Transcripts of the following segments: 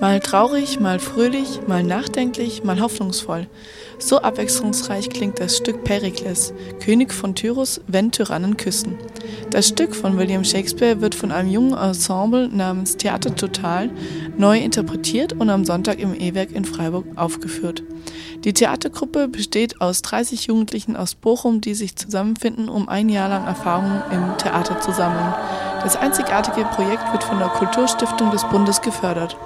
Mal traurig, mal fröhlich, mal nachdenklich, mal hoffnungsvoll. So abwechslungsreich klingt das Stück Perikles, König von Tyrus, wenn Tyrannen küssen. Das Stück von William Shakespeare wird von einem jungen Ensemble namens Theater Total neu interpretiert und am Sonntag im E-Werk in Freiburg aufgeführt. Die Theatergruppe besteht aus 30 Jugendlichen aus Bochum, die sich zusammenfinden, um ein Jahr lang Erfahrungen im Theater zu sammeln. Das einzigartige Projekt wird von der Kulturstiftung des Bundes gefördert.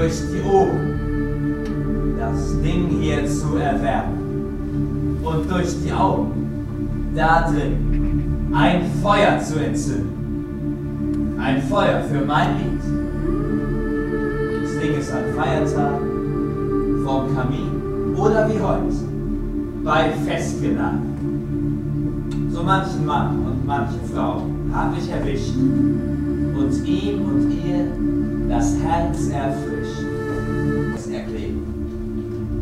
Durch die Ohren das Ding hier zu erwerben und durch die Augen da drin ein Feuer zu entzünden. Ein Feuer für mein Lied. Das Ding ist ein Feiertag vom Kamin oder wie heute bei Festgeladen. So manchen Mann und manche Frau habe ich erwischt und ihm und ihr das Herz erfrischt. Das erklären.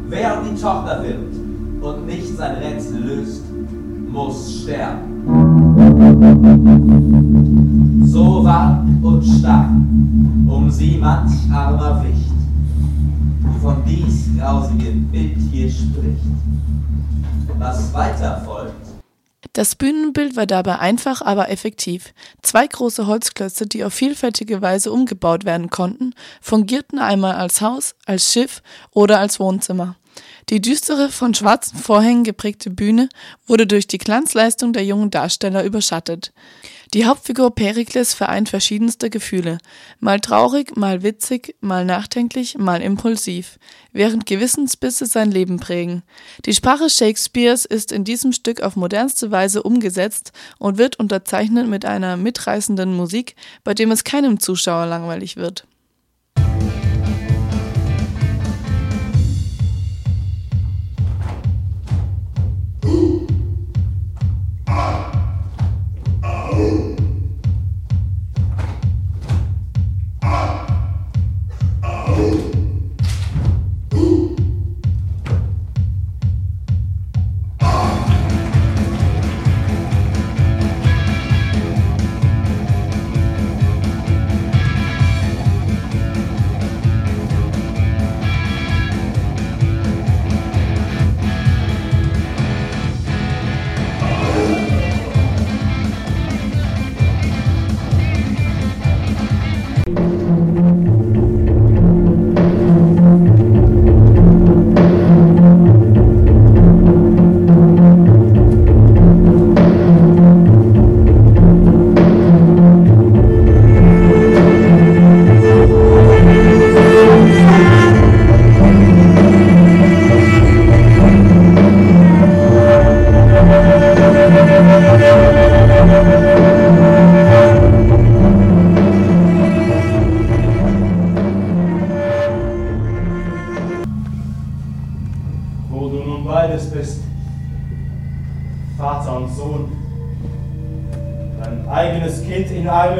Wer die Tochter wird und nicht sein Rätsel löst, muss sterben. So warm und stark um sie manch armer Wicht, von dies grausige Bild hier spricht. Was weiter folgt, Das Bühnenbild war dabei einfach, aber effektiv. Zwei große Holzklötze, die auf vielfältige Weise umgebaut werden konnten, fungierten einmal als Haus, als Schiff oder als Wohnzimmer. Die düstere, von schwarzen Vorhängen geprägte Bühne wurde durch die Glanzleistung der jungen Darsteller überschattet. Die Hauptfigur Perikles vereint verschiedenste Gefühle, mal traurig, mal witzig, mal nachdenklich, mal impulsiv, während Gewissensbisse sein Leben prägen. Die Sprache Shakespeares ist in diesem Stück auf modernste Weise umgesetzt und wird unterzeichnet mit einer mitreißenden Musik, bei dem es keinem Zuschauer langweilig wird.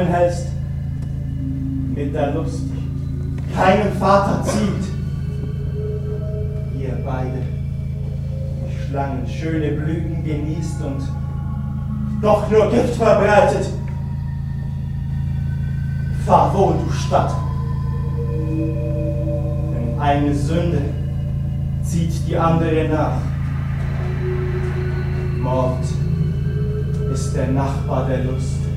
Hältst, mit der Lust keinen Vater zieht. Ihr beide die Schlangen schöne Blüten genießt und doch nur Gift verbreitet. Fahr wohl, du Stadt, denn eine Sünde zieht die andere nach. Mord ist der Nachbar der Lust.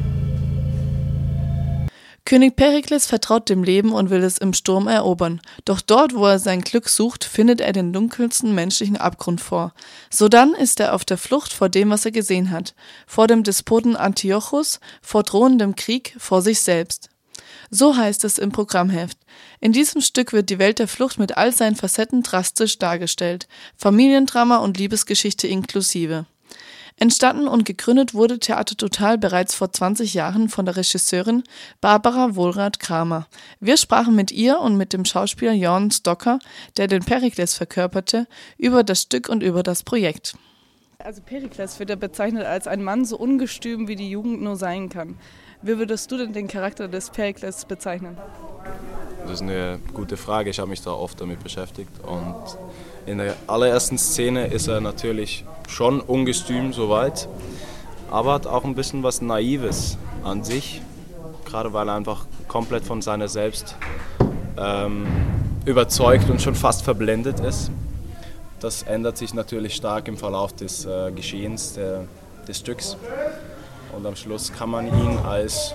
König Perikles vertraut dem Leben und will es im Sturm erobern. Doch dort, wo er sein Glück sucht, findet er den dunkelsten menschlichen Abgrund vor. Sodann ist er auf der Flucht vor dem, was er gesehen hat. Vor dem Despoten Antiochus, vor drohendem Krieg, vor sich selbst. So heißt es im Programmheft. In diesem Stück wird die Welt der Flucht mit all seinen Facetten drastisch dargestellt. Familiendrama und Liebesgeschichte inklusive. Entstanden und gegründet wurde Theater Total bereits vor 20 Jahren von der Regisseurin Barbara Wohlrath-Kramer. Wir sprachen mit ihr und mit dem Schauspieler Jorn Stocker, der den Perikles verkörperte, über das Stück und über das Projekt. Also Perikles wird ja bezeichnet als ein Mann so ungestüm, wie die Jugend nur sein kann. Wie würdest du denn den Charakter des Perikles bezeichnen? Das ist eine gute Frage. Ich habe mich da oft damit beschäftigt. Und in der allerersten Szene ist er natürlich schon ungestüm soweit, aber hat auch ein bisschen was Naives an sich, gerade weil er einfach komplett von seiner selbst ähm, überzeugt und schon fast verblendet ist. Das ändert sich natürlich stark im Verlauf des äh, Geschehens der, des Stücks. Und am Schluss kann man ihn als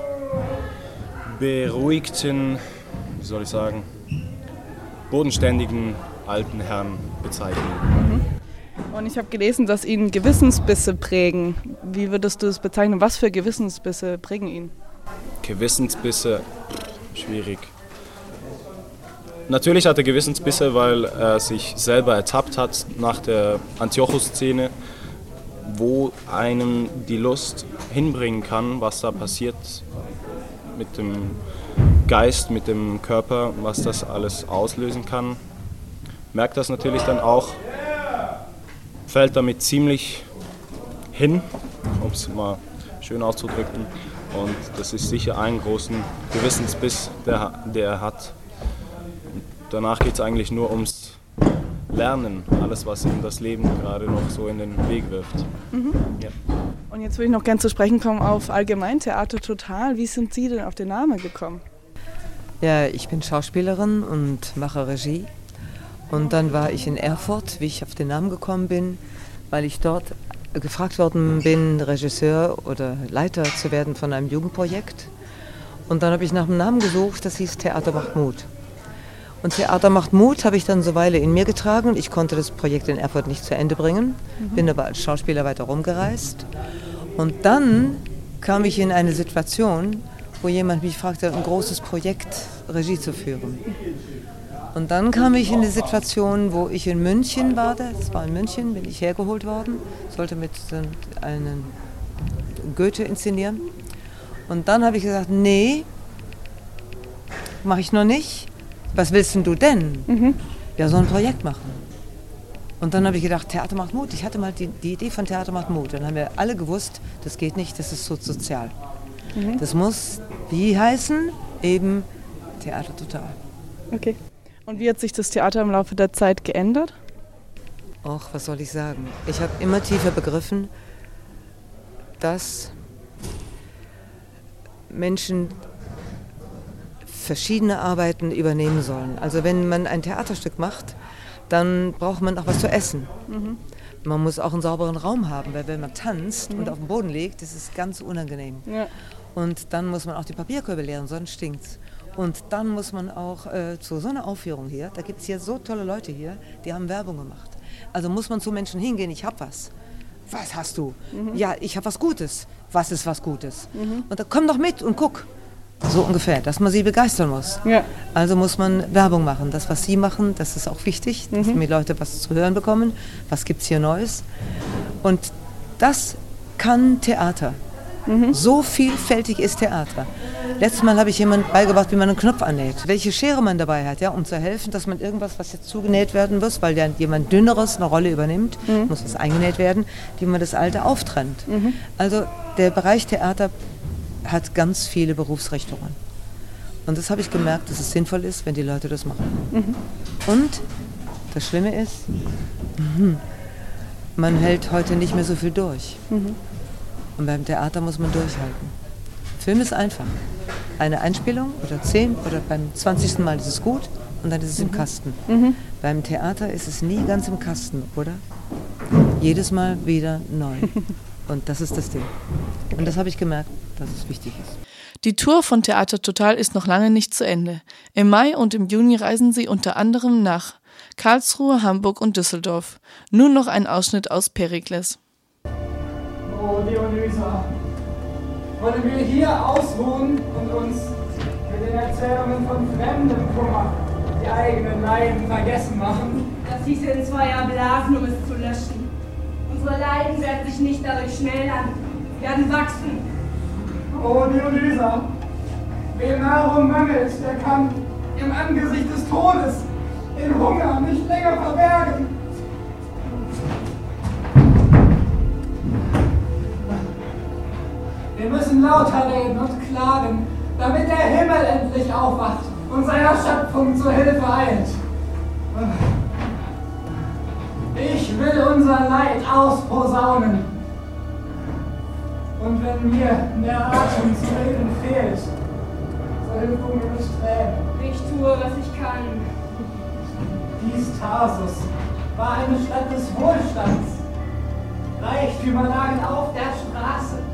beruhigten, wie soll ich sagen, bodenständigen alten Herrn bezeichnen. Mhm. Und ich habe gelesen, dass ihn Gewissensbisse prägen. Wie würdest du es bezeichnen? Was für Gewissensbisse prägen ihn? Gewissensbisse, schwierig. Natürlich hat er Gewissensbisse, weil er sich selber ertappt hat nach der Antiochus-Szene, wo einem die Lust hinbringen kann, was da passiert mit dem Geist, mit dem Körper, was das alles auslösen kann merkt das natürlich dann auch, fällt damit ziemlich hin, um es mal schön auszudrücken. Und das ist sicher ein großen Gewissensbiss, der, der er hat. Und danach geht es eigentlich nur ums Lernen, alles, was ihm das Leben gerade noch so in den Weg wirft. Mhm. Ja. Und jetzt würde ich noch gerne zu sprechen kommen auf Allgemeintheater Total. Wie sind Sie denn auf den Namen gekommen? Ja, ich bin Schauspielerin und mache Regie und dann war ich in Erfurt, wie ich auf den Namen gekommen bin, weil ich dort gefragt worden bin, Regisseur oder Leiter zu werden von einem Jugendprojekt. Und dann habe ich nach einem Namen gesucht, das hieß Theater macht Mut. Und Theater macht Mut habe ich dann so Weile in mir getragen. Ich konnte das Projekt in Erfurt nicht zu Ende bringen, mhm. bin aber als Schauspieler weiter rumgereist. Und dann kam ich in eine Situation, wo jemand mich fragte, ein großes Projekt Regie zu führen. Und dann kam ich in die Situation, wo ich in München war, das war in München, bin ich hergeholt worden, sollte mit einem Goethe inszenieren. Und dann habe ich gesagt, nee, mache ich noch nicht. Was willst denn du denn? Mhm. Ja, so ein Projekt machen. Und dann habe ich gedacht, Theater macht Mut. Ich hatte mal die, die, Idee von Theater macht Mut. Dann haben wir alle gewusst, das geht nicht, das ist so sozial. Mhm. Das muss, wie heißen? Eben Theater total. Okay. Und wie hat sich das Theater im Laufe der Zeit geändert? Och, was soll ich sagen? Ich habe immer tiefer begriffen, dass Menschen verschiedene Arbeiten übernehmen sollen. Also wenn man ein Theaterstück macht, dann braucht man auch was zu essen. Mhm. Man muss auch einen sauberen Raum haben, weil wenn man tanzt mhm. und auf dem Boden liegt, das ist ganz unangenehm. Ja. Und dann muss man auch die Papierkörbe leeren, sonst stinkt es. Und dann muss man auch äh, zu so einer Aufführung hier, da gibt es hier so tolle Leute hier, die haben Werbung gemacht. Also muss man zu Menschen hingehen, ich habe was. Was hast du? Mhm. Ja, ich habe was Gutes. Was ist was Gutes? Mhm. Und dann komm doch mit und guck. So ungefähr, dass man sie begeistern muss. Ja. Also muss man Werbung machen. Das, was sie machen, das ist auch wichtig, dass mhm. die Leute was zu hören bekommen. Was gibt es hier Neues? Und das kann Theater. Mhm. So vielfältig ist Theater. Letztes Mal habe ich jemand beigebracht, wie man einen Knopf annäht. Welche Schere man dabei hat, ja, um zu helfen, dass man irgendwas, was jetzt zugenäht werden muss, weil ja jemand Dünneres eine Rolle übernimmt, mhm. muss das eingenäht werden, wie man das Alte auftrennt. Mhm. Also der Bereich Theater hat ganz viele Berufsrichtungen. Und das habe ich gemerkt, dass es sinnvoll ist, wenn die Leute das machen. Mhm. Und das Schlimme ist, mhm, man hält heute nicht mehr so viel durch. Mhm. Und beim Theater muss man durchhalten. Film ist einfach. Eine Einspielung oder zehn oder beim 20. Mal ist es gut und dann ist es mhm. im Kasten. Mhm. Beim Theater ist es nie ganz im Kasten, oder? Jedes Mal wieder neu. Und das ist das Ding. Und das habe ich gemerkt, dass es wichtig ist. Die Tour von Theater Total ist noch lange nicht zu Ende. Im Mai und im Juni reisen sie unter anderem nach Karlsruhe, Hamburg und Düsseldorf. Nun noch ein Ausschnitt aus Perikles. Oh, Dionysa, wollen wir hier ausruhen und uns mit den Erzählungen von fremdem Kummer die eigenen Leiden vergessen machen? Das hieße in zwei Jahren blasen, um es zu löschen. Unsere Leiden werden sich nicht dadurch schmälern, werden wachsen. Oh Dionysa, wer Nahrung mangelt, der kann im Angesicht des Todes den Hunger nicht länger verbergen. Wir müssen lauter reden und klagen, damit der Himmel endlich aufwacht und seiner Schöpfung zur Hilfe eilt. Ich will unser Leid ausposaunen. Und wenn mir der Atem zu reden fehlt, so hilf du mir mit Tränen. Ich tue, was ich kann. Dies Tarsus war eine Stadt des Wohlstands. Reichtümer lagen auf der Straße.